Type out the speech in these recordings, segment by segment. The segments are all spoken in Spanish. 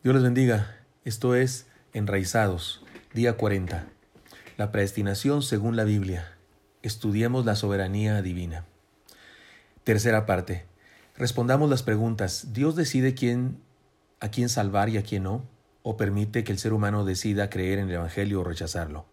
Dios les bendiga. Esto es Enraizados, día 40. La predestinación según la Biblia. Estudiemos la soberanía divina. Tercera parte. Respondamos las preguntas. ¿Dios decide quién, a quién salvar y a quién no? ¿O permite que el ser humano decida creer en el Evangelio o rechazarlo?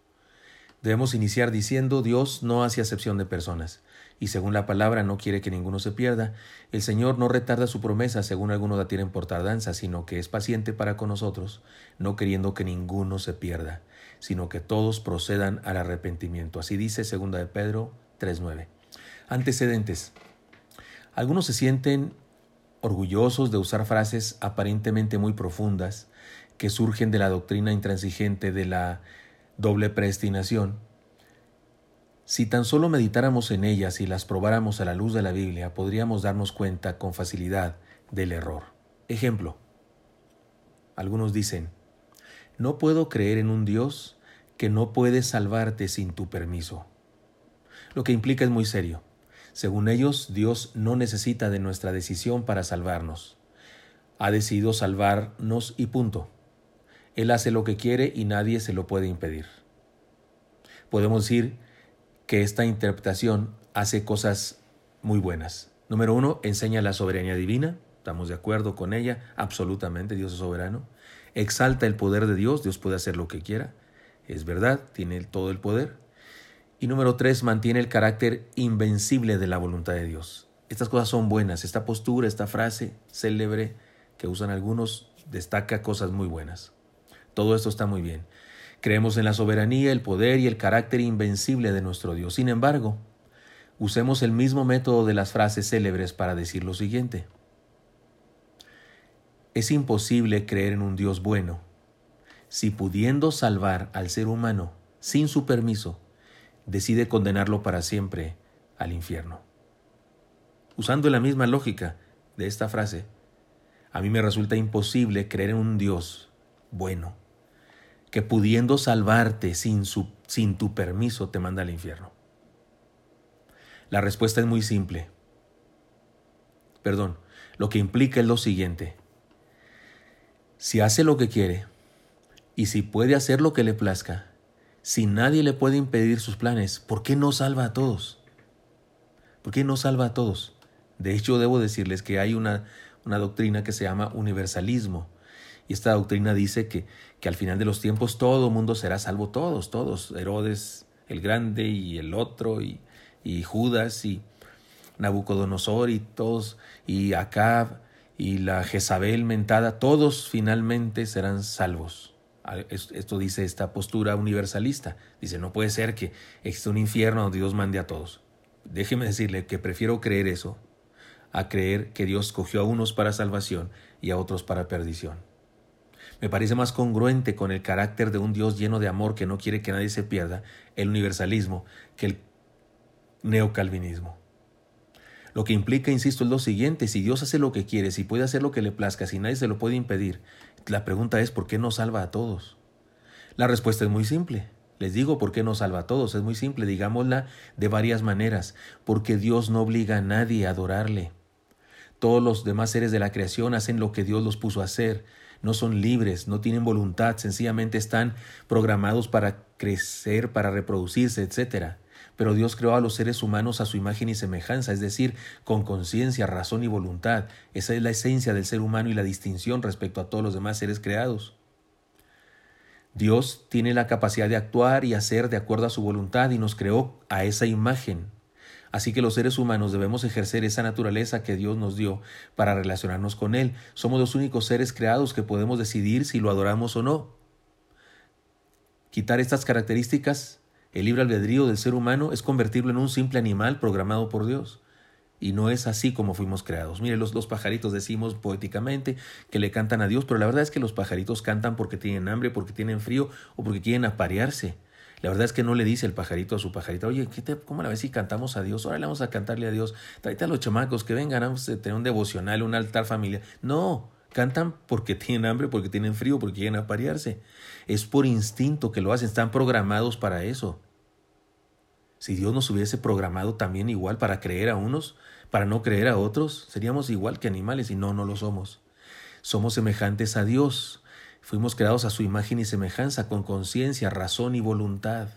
Debemos iniciar diciendo Dios no hace acepción de personas y según la palabra no quiere que ninguno se pierda. El Señor no retarda su promesa según algunos la tienen por tardanza, sino que es paciente para con nosotros, no queriendo que ninguno se pierda, sino que todos procedan al arrepentimiento. Así dice segunda de Pedro 3.9. Antecedentes. Algunos se sienten orgullosos de usar frases aparentemente muy profundas que surgen de la doctrina intransigente de la doble predestinación si tan solo meditáramos en ellas y las probáramos a la luz de la Biblia, podríamos darnos cuenta con facilidad del error. Ejemplo. Algunos dicen, no puedo creer en un Dios que no puede salvarte sin tu permiso. Lo que implica es muy serio. Según ellos, Dios no necesita de nuestra decisión para salvarnos. Ha decidido salvarnos y punto. Él hace lo que quiere y nadie se lo puede impedir. Podemos decir que esta interpretación hace cosas muy buenas. Número uno, enseña la soberanía divina, estamos de acuerdo con ella, absolutamente, Dios es soberano. Exalta el poder de Dios, Dios puede hacer lo que quiera, es verdad, tiene todo el poder. Y número tres, mantiene el carácter invencible de la voluntad de Dios. Estas cosas son buenas, esta postura, esta frase célebre que usan algunos, destaca cosas muy buenas. Todo esto está muy bien. Creemos en la soberanía, el poder y el carácter invencible de nuestro Dios. Sin embargo, usemos el mismo método de las frases célebres para decir lo siguiente. Es imposible creer en un Dios bueno si pudiendo salvar al ser humano sin su permiso, decide condenarlo para siempre al infierno. Usando la misma lógica de esta frase, a mí me resulta imposible creer en un Dios bueno que pudiendo salvarte sin, su, sin tu permiso te manda al infierno? La respuesta es muy simple. Perdón, lo que implica es lo siguiente. Si hace lo que quiere y si puede hacer lo que le plazca, si nadie le puede impedir sus planes, ¿por qué no salva a todos? ¿Por qué no salva a todos? De hecho, debo decirles que hay una, una doctrina que se llama universalismo, y esta doctrina dice que, que al final de los tiempos todo mundo será salvo, todos, todos, Herodes el Grande y el otro, y, y Judas y Nabucodonosor y todos, y Acab y la Jezabel mentada, todos finalmente serán salvos. Esto dice esta postura universalista. Dice, no puede ser que exista un infierno donde Dios mande a todos. Déjeme decirle que prefiero creer eso a creer que Dios cogió a unos para salvación y a otros para perdición. Me parece más congruente con el carácter de un Dios lleno de amor que no quiere que nadie se pierda, el universalismo, que el neocalvinismo. Lo que implica, insisto, es lo siguiente, si Dios hace lo que quiere, si puede hacer lo que le plazca, si nadie se lo puede impedir, la pregunta es ¿por qué no salva a todos? La respuesta es muy simple. Les digo por qué no salva a todos. Es muy simple, digámosla de varias maneras. Porque Dios no obliga a nadie a adorarle. Todos los demás seres de la creación hacen lo que Dios los puso a hacer no son libres, no tienen voluntad, sencillamente están programados para crecer, para reproducirse, etc. Pero Dios creó a los seres humanos a su imagen y semejanza, es decir, con conciencia, razón y voluntad. Esa es la esencia del ser humano y la distinción respecto a todos los demás seres creados. Dios tiene la capacidad de actuar y hacer de acuerdo a su voluntad y nos creó a esa imagen. Así que los seres humanos debemos ejercer esa naturaleza que Dios nos dio para relacionarnos con Él. Somos los únicos seres creados que podemos decidir si lo adoramos o no. Quitar estas características, el libre albedrío del ser humano, es convertirlo en un simple animal programado por Dios. Y no es así como fuimos creados. Mire, los, los pajaritos decimos poéticamente que le cantan a Dios, pero la verdad es que los pajaritos cantan porque tienen hambre, porque tienen frío o porque quieren aparearse. La verdad es que no le dice el pajarito a su pajarita, oye, ¿cómo la ves si cantamos a Dios? Ahora le vamos a cantarle a Dios. Tráete a los chamacos que vengan, vamos a tener un devocional, un altar familiar. No, cantan porque tienen hambre, porque tienen frío, porque quieren aparearse. Es por instinto que lo hacen, están programados para eso. Si Dios nos hubiese programado también igual para creer a unos, para no creer a otros, seríamos igual que animales y no, no lo somos. somos semejantes a Dios. Fuimos creados a su imagen y semejanza, con conciencia, razón y voluntad.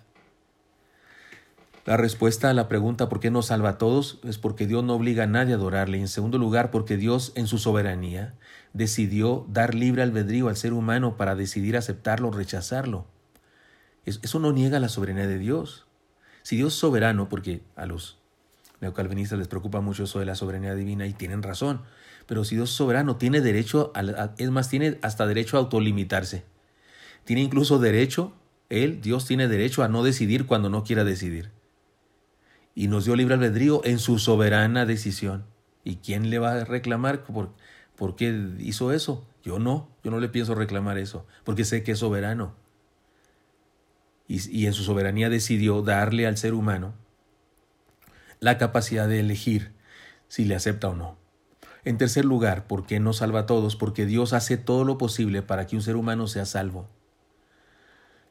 La respuesta a la pregunta ¿por qué nos salva a todos? es porque Dios no obliga a nadie a adorarle. Y en segundo lugar, porque Dios en su soberanía decidió dar libre albedrío al ser humano para decidir aceptarlo o rechazarlo. Eso no niega la soberanía de Dios. Si Dios es soberano, porque a los neocalvinistas les preocupa mucho eso de la soberanía divina y tienen razón, pero si Dios es soberano, tiene derecho, es más, tiene hasta derecho a autolimitarse. Tiene incluso derecho, Él, Dios tiene derecho a no decidir cuando no quiera decidir y nos dio libre albedrío en su soberana decisión. ¿Y quién le va a reclamar por, por qué hizo eso? Yo no, yo no le pienso reclamar eso, porque sé que es soberano. Y, y en su soberanía decidió darle al ser humano la capacidad de elegir si le acepta o no. En tercer lugar, ¿por qué no salva a todos? Porque Dios hace todo lo posible para que un ser humano sea salvo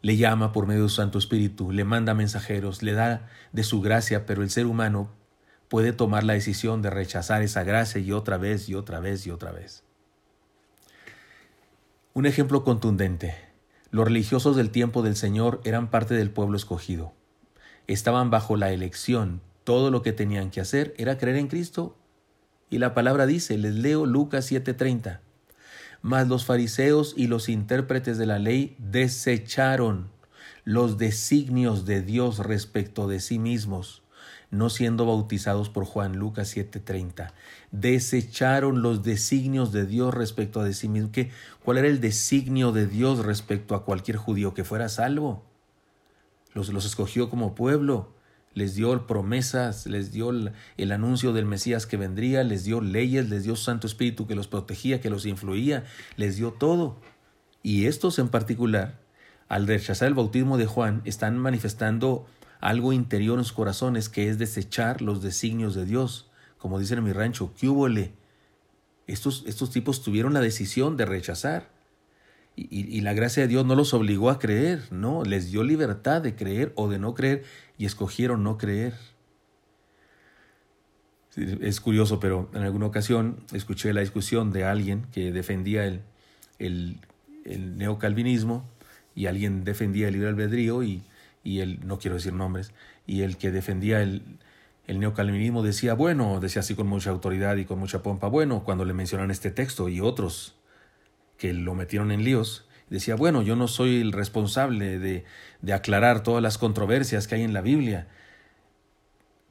le llama por medio de su Santo Espíritu, le manda mensajeros, le da de su gracia, pero el ser humano puede tomar la decisión de rechazar esa gracia y otra vez y otra vez y otra vez. Un ejemplo contundente. Los religiosos del tiempo del Señor eran parte del pueblo escogido. Estaban bajo la elección. Todo lo que tenían que hacer era creer en Cristo. Y la palabra dice, les leo Lucas 7:30. Mas los fariseos y los intérpretes de la ley desecharon los designios de Dios respecto de sí mismos, no siendo bautizados por Juan, Lucas 7:30. Desecharon los designios de Dios respecto de sí mismos. ¿Qué, ¿Cuál era el designio de Dios respecto a cualquier judío que fuera salvo? Los, los escogió como pueblo les dio promesas, les dio el, anuncio del Mesías que vendría, les dio leyes, les dio Santo Espíritu que los protegía, que los influía, les dio todo. Y estos en particular, al rechazar el bautismo de Juan, están manifestando algo interior en sus corazones que es desechar los designios de Dios. Como dicen en mi rancho, ¿qué Estos, estos tipos tuvieron la decisión de rechazar. Y, la gracia de Dios no los obligó a creer, no, les dio libertad de creer o de no creer y escogieron no creer. Es curioso, pero en alguna ocasión escuché la discusión de alguien que defendía el, el, neocalvinismo y alguien defendía el libre albedrío y, y él, no quiero decir nombres, y el que defendía el, el neocalvinismo decía, bueno, decía así con mucha autoridad y con mucha pompa, bueno, cuando le mencionan este texto y otros que lo metieron en líos, decía, bueno, yo no soy el responsable de, de aclarar todas las controversias que hay en la Biblia,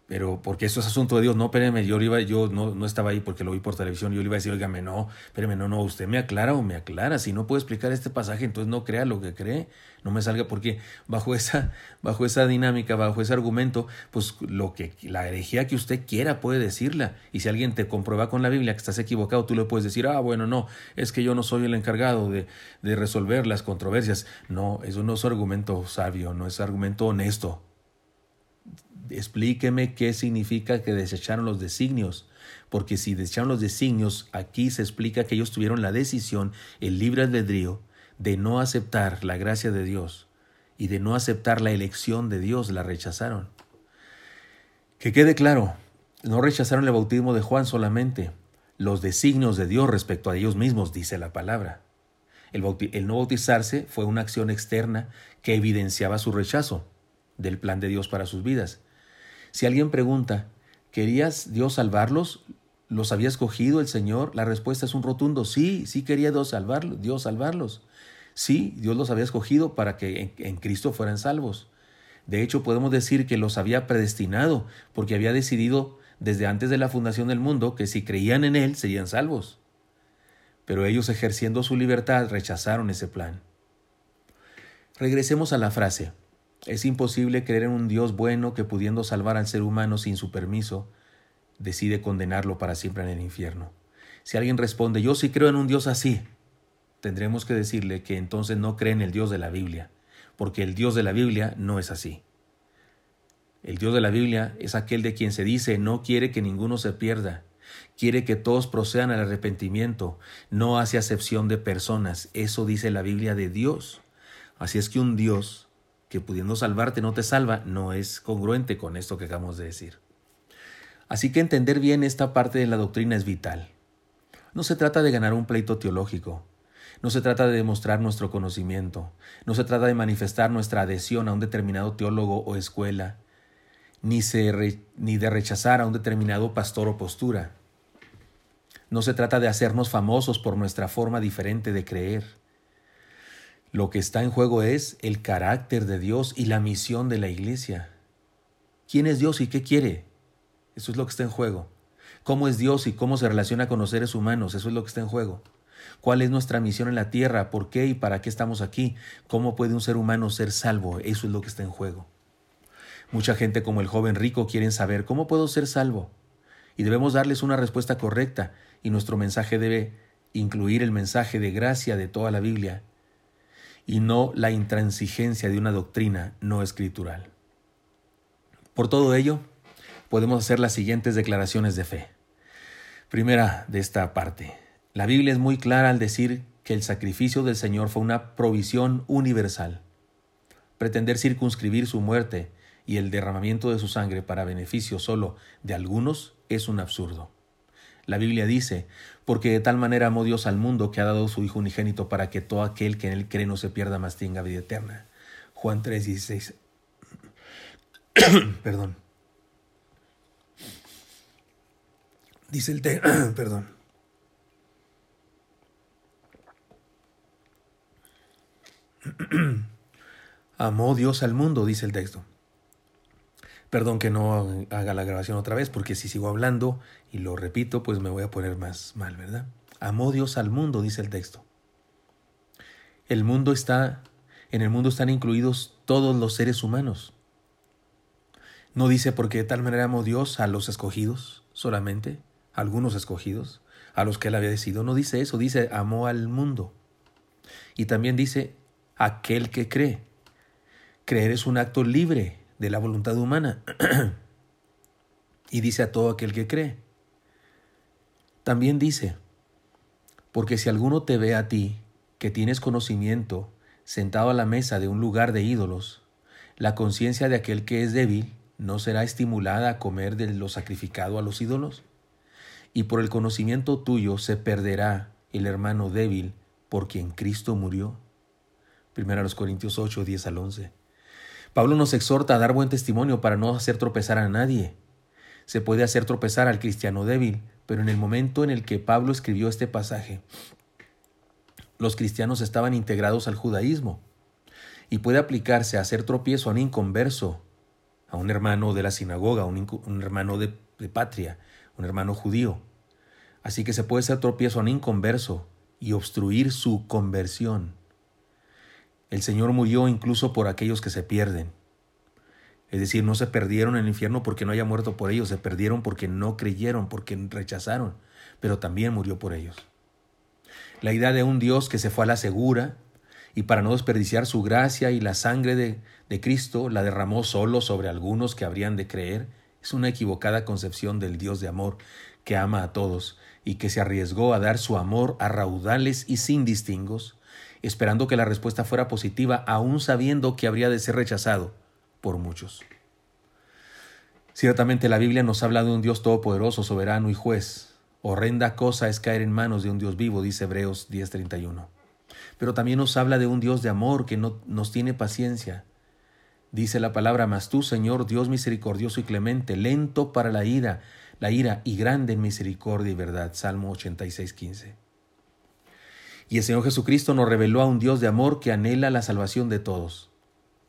pero porque eso es asunto de Dios, no, espéreme, yo, iba, yo no, no, estaba ahí porque lo vi por televisión, yo le iba a decir, oígame, no, espéreme, no, no, usted me aclara o me aclara, si no puedo explicar este pasaje, entonces no crea lo que cree, no me salga porque bajo esa, bajo esa dinámica, bajo ese argumento, pues lo que, la herejía que usted quiera puede decirla, y si alguien te comprueba con la Biblia que estás equivocado, tú le puedes decir, ah, bueno, no, es que yo no soy el encargado de, de resolver las controversias, no, eso no es argumento sabio, no es argumento honesto, explíqueme qué significa que desecharon los designios, porque si desecharon los designios, aquí se explica que ellos tuvieron la decisión, el libre albedrío, de no aceptar la gracia de Dios y de no aceptar la elección de Dios, la rechazaron. Que quede claro, no rechazaron el bautismo de Juan solamente, los designios de Dios respecto a ellos mismos, dice la palabra. El, no bautizarse fue una acción externa que evidenciaba su rechazo del plan de Dios para sus vidas. Si alguien pregunta, ¿querías Dios salvarlos? ¿Los había escogido el Señor? La respuesta es un rotundo sí, sí quería Dios salvarlos, Dios salvarlos. Sí, Dios los había escogido para que en, en Cristo fueran salvos. De hecho, podemos decir que los había predestinado, porque había decidido desde antes de la fundación del mundo que si creían en Él serían salvos. Pero ellos ejerciendo su libertad rechazaron ese plan. Regresemos a la frase. Es imposible creer en un Dios bueno que pudiendo salvar al ser humano sin su permiso, decide condenarlo para siempre en el infierno. Si alguien responde, yo sí creo en un Dios así, tendremos que decirle que entonces no cree en el Dios de la Biblia, porque el Dios de la Biblia no es así. El Dios de la Biblia es aquel de quien se dice no quiere que ninguno se pierda, quiere que todos procedan al arrepentimiento, no hace acepción de personas. Eso dice la Biblia de Dios. Así es que un Dios que pudiendo salvarte no te salva, no es congruente con esto que acabamos de decir. Así que entender bien esta parte de la doctrina es vital. No se trata de ganar un pleito teológico. No se trata de demostrar nuestro conocimiento. No se trata de manifestar nuestra adhesión a un determinado teólogo o escuela. Ni, ni de rechazar a un determinado pastor o postura. No se trata de hacernos famosos por nuestra forma diferente de creer. Lo que está en juego es el carácter de Dios y la misión de la iglesia. ¿Quién es Dios y qué quiere? Eso es lo que está en juego. ¿Cómo es Dios y cómo se relaciona con los seres humanos? Eso es lo que está en juego. ¿Cuál es nuestra misión en la tierra? ¿Por qué y para qué estamos aquí? ¿Cómo puede un ser humano ser salvo? Eso es lo que está en juego. Mucha gente como el joven rico quieren saber cómo puedo ser salvo. Y debemos darles una respuesta correcta y nuestro mensaje debe incluir el mensaje de gracia de toda la Biblia y no la intransigencia de una doctrina no escritural. Por todo ello, podemos hacer las siguientes declaraciones de fe. Primera de esta parte. La Biblia es muy clara al decir que el sacrificio del Señor fue una provisión universal. Pretender circunscribir su muerte y el derramamiento de su sangre para beneficio solo de algunos es un absurdo. La Biblia dice, porque de tal manera amó Dios al mundo que ha dado su Hijo unigénito para que todo aquel que en él cree no se pierda, más tenga vida eterna. Juan 3:16. Perdón. Dice el texto, perdón. Amó Dios al mundo, dice el texto. Perdón que no haga la grabación otra vez, porque si sigo hablando y lo repito, pues me voy a poner más mal, ¿verdad? Amó Dios al mundo, dice el texto. El mundo está, en el mundo están incluidos todos los seres humanos. No dice porque de tal manera amó Dios a los escogidos solamente, algunos escogidos, a los que él había decidido. No dice eso, dice amó al mundo. Y también dice aquel que cree. Creer es un acto libre, de la voluntad humana. y dice a todo aquel que cree. También dice, porque si alguno te ve a ti, que tienes conocimiento, sentado a la mesa de un lugar de ídolos, la conciencia de aquel que es débil no será estimulada a comer de lo sacrificado a los ídolos. Y por el conocimiento tuyo se perderá el hermano débil por quien Cristo murió. Primero a los Corintios 8, 10 al 11. Pablo nos exhorta a dar buen testimonio para no hacer tropezar a nadie. Se puede hacer tropezar al cristiano débil, pero en el momento en el que Pablo escribió este pasaje, los cristianos estaban integrados al judaísmo y puede aplicarse a hacer tropiezo a un inconverso, a un hermano de la sinagoga, un, un hermano de, de patria, un hermano judío. Así que se puede hacer tropiezo a un inconverso y obstruir su conversión. El Señor murió incluso por aquellos que se pierden. Es decir, no se perdieron en el infierno porque no haya muerto por ellos, se perdieron porque no creyeron, porque rechazaron, pero también murió por ellos. La idea de un Dios que se fue a la segura y para no desperdiciar su gracia y la sangre de, de Cristo la derramó solo sobre algunos que habrían de creer es una equivocada concepción del Dios de amor que ama a todos y que se arriesgó a dar su amor a raudales y sin distingos esperando que la respuesta fuera positiva, aún sabiendo que habría de ser rechazado por muchos. Ciertamente la Biblia nos habla de un Dios todopoderoso, soberano y juez. Horrenda cosa es caer en manos de un Dios vivo, dice Hebreos 10:31. Pero también nos habla de un Dios de amor que no, nos tiene paciencia. Dice la palabra, mas tú, Señor, Dios misericordioso y clemente, lento para la ira, la ira y grande en misericordia y verdad. Salmo 86:15. Y el Señor Jesucristo nos reveló a un Dios de amor que anhela la salvación de todos.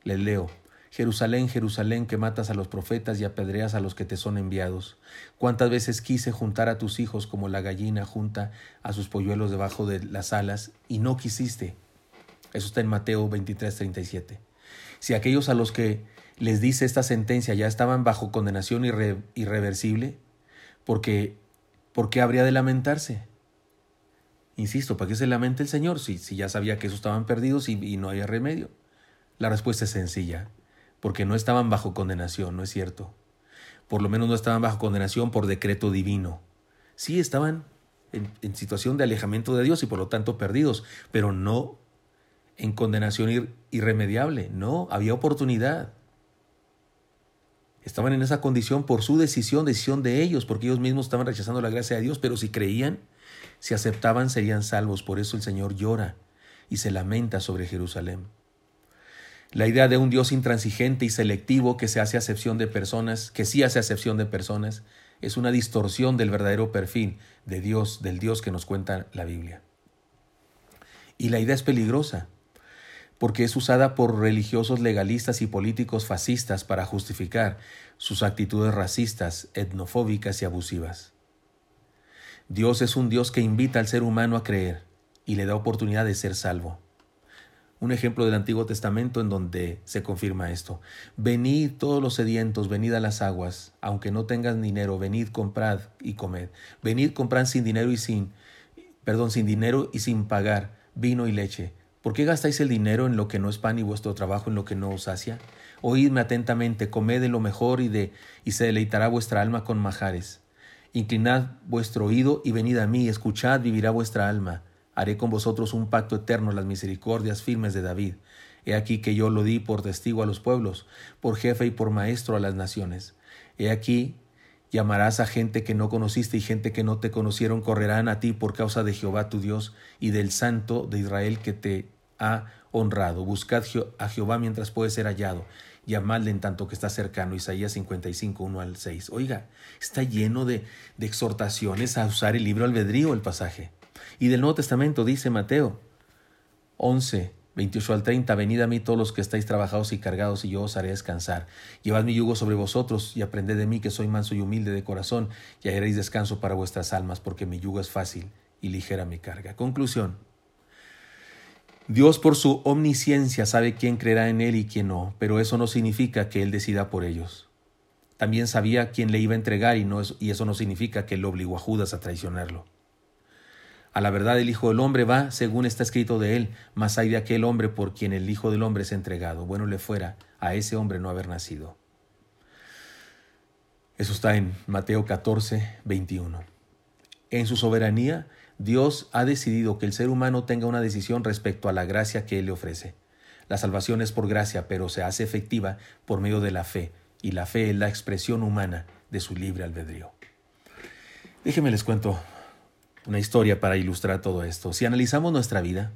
Les leo. Jerusalén, Jerusalén, que matas a los profetas y apedreas a los que te son enviados. Cuántas veces quise juntar a tus hijos como la gallina junta a sus polluelos debajo de las alas, y no quisiste. Eso está en Mateo 23, 37. Si aquellos a los que les dice esta sentencia ya estaban bajo condenación irreversible, ¿por qué, ¿por qué habría de lamentarse? Insisto, ¿para qué se lamenta el Señor si, ya sabía que esos estaban perdidos y, no había remedio? La respuesta es sencilla, porque no estaban bajo condenación, ¿no es cierto? Por lo menos no estaban bajo condenación por decreto divino. Sí estaban en, situación de alejamiento de Dios y por lo tanto perdidos, pero no en condenación ir, irremediable. No, había oportunidad. Estaban en esa condición por su decisión, decisión de ellos, porque ellos mismos estaban rechazando la gracia de Dios, pero si creían, Si aceptaban serían salvos, por eso el Señor llora y se lamenta sobre Jerusalén. La idea de un Dios intransigente y selectivo que se hace acepción de personas, que sí hace acepción de personas, es una distorsión del verdadero perfil de Dios, del Dios que nos cuenta la Biblia. Y la idea es peligrosa, porque es usada por religiosos legalistas y políticos fascistas para justificar sus actitudes racistas, etnofóbicas y abusivas. Dios es un Dios que invita al ser humano a creer y le da oportunidad de ser salvo. Un ejemplo del Antiguo Testamento en donde se confirma esto. Venid todos los sedientos, venid a las aguas, aunque no tengan dinero, venid, comprad y comed. Venid, comprad sin dinero y sin, perdón, sin dinero y sin pagar vino y leche. ¿Por qué gastáis el dinero en lo que no es pan y vuestro trabajo en lo que no os sacia? Oídme atentamente, comed de lo mejor y de y se deleitará vuestra alma con majares. Inclinad vuestro oído y venid a mí, escuchad, vivirá vuestra alma. Haré con vosotros un pacto eterno, las misericordias firmes de David. He aquí que yo lo di por testigo a los pueblos, por jefe y por maestro a las naciones. He aquí llamarás a gente que no conociste y gente que no te conocieron correrán a ti por causa de Jehová tu Dios y del Santo de Israel que te ha honrado. Buscad a Jehová mientras puede ser hallado. Llamadle en tanto que está cercano. Isaías 55, 1 al 6. Oiga, está lleno de, de exhortaciones a usar el libro albedrío el pasaje. Y del Nuevo Testamento dice Mateo 11, 28 al 30, venid a mí todos los que estáis trabajados y cargados, y yo os haré descansar. Llevad mi yugo sobre vosotros, y aprended de mí que soy manso y humilde de corazón, y haréis descanso para vuestras almas, porque mi yugo es fácil y ligera mi carga. Conclusión. Dios por su omnisciencia sabe quién creerá en Él y quién no, pero eso no significa que Él decida por ellos. También sabía quién le iba a entregar y, eso no significa que Él obligó a Judas a traicionarlo. A la verdad el Hijo del Hombre va según está escrito de él, mas hay de aquel hombre por quien el Hijo del Hombre es entregado. Bueno le fuera a ese hombre no haber nacido. Eso está en Mateo 14, 21. En su soberanía, Dios ha decidido que el ser humano tenga una decisión respecto a la gracia que Él le ofrece. La salvación es por gracia, pero se hace efectiva por medio de la fe, y la fe es la expresión humana de su libre albedrío. Déjenme les cuento una historia para ilustrar todo esto. Si analizamos nuestra vida,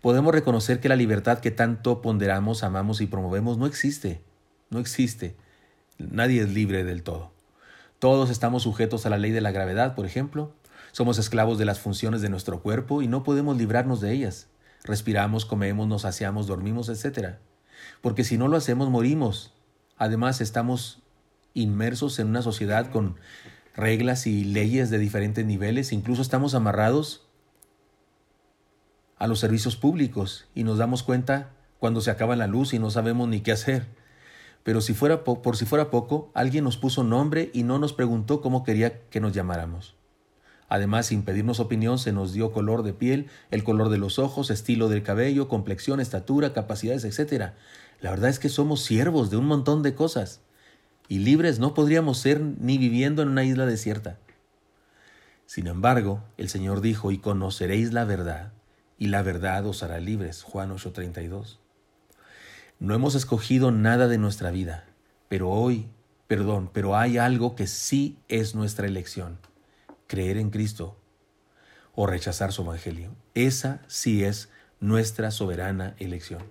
podemos reconocer que la libertad que tanto ponderamos, amamos y promovemos no existe. No existe. Nadie es libre del todo. Todos estamos sujetos a la ley de la gravedad, por ejemplo. Somos esclavos de las funciones de nuestro cuerpo y no podemos librarnos de ellas. Respiramos, comemos, nos saciamos, dormimos, etc. Porque si no lo hacemos, morimos. Además, estamos inmersos en una sociedad con reglas y leyes de diferentes niveles, incluso estamos amarrados a los servicios públicos y nos damos cuenta cuando se acaba la luz y no sabemos ni qué hacer. Pero si fuera por si fuera poco, alguien nos puso nombre y no nos preguntó cómo quería que nos llamáramos. Además, sin pedirnos opinión, se nos dio color de piel, el color de los ojos, estilo del cabello, complexión, estatura, capacidades, etc. La verdad es que somos siervos de un montón de cosas y libres no podríamos ser ni viviendo en una isla desierta. Sin embargo, el Señor dijo, y conoceréis la verdad, y la verdad os hará libres. Juan 8:32. No hemos escogido nada de nuestra vida, pero hoy, perdón, pero hay algo que sí es nuestra elección, creer en Cristo o rechazar su Evangelio. Esa sí es nuestra soberana elección.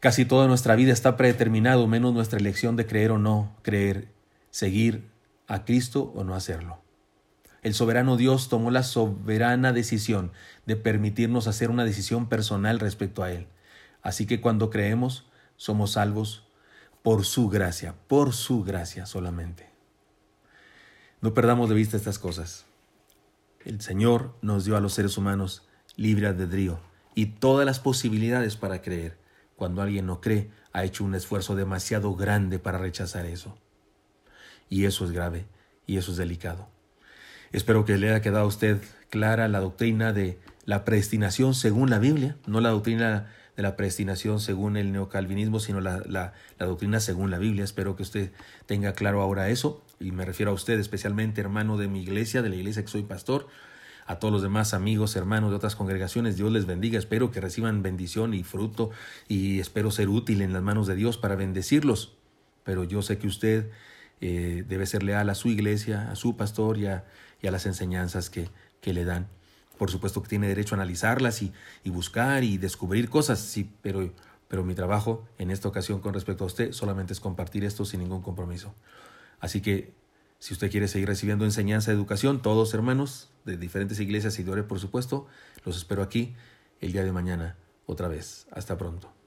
Casi toda nuestra vida está predeterminado, menos nuestra elección de creer o no creer, seguir a Cristo o no hacerlo. El soberano Dios tomó la soberana decisión de permitirnos hacer una decisión personal respecto a Él. Así que cuando creemos, somos salvos por su gracia, por su gracia solamente. No perdamos de vista estas cosas. El Señor nos dio a los seres humanos libre albedrío y todas las posibilidades para creer. Cuando alguien no cree, ha hecho un esfuerzo demasiado grande para rechazar eso. Y eso es grave y eso es delicado. Espero que le haya quedado a usted clara la doctrina de la predestinación según la Biblia, no la doctrina la predestinación según el neocalvinismo, sino la, la, doctrina según la Biblia. Espero que usted tenga claro ahora eso, y me refiero a usted especialmente, hermano de mi iglesia, de la iglesia que soy pastor a todos los demás amigos, hermanos de otras congregaciones. Dios les bendiga. Espero que reciban bendición y fruto y espero ser útil en las manos de Dios para bendecirlos. Pero yo sé que usted eh, debe ser leal a su iglesia, a su pastor y a, y a las enseñanzas que, que le dan. Por supuesto que tiene derecho a analizarlas y, buscar y descubrir cosas, sí, pero, pero mi trabajo en esta ocasión con respecto a usted solamente es compartir esto sin ningún compromiso. Así que si usted quiere seguir recibiendo enseñanza, educación, todos hermanos de diferentes iglesias y de por supuesto, los espero aquí el día de mañana otra vez. Hasta pronto.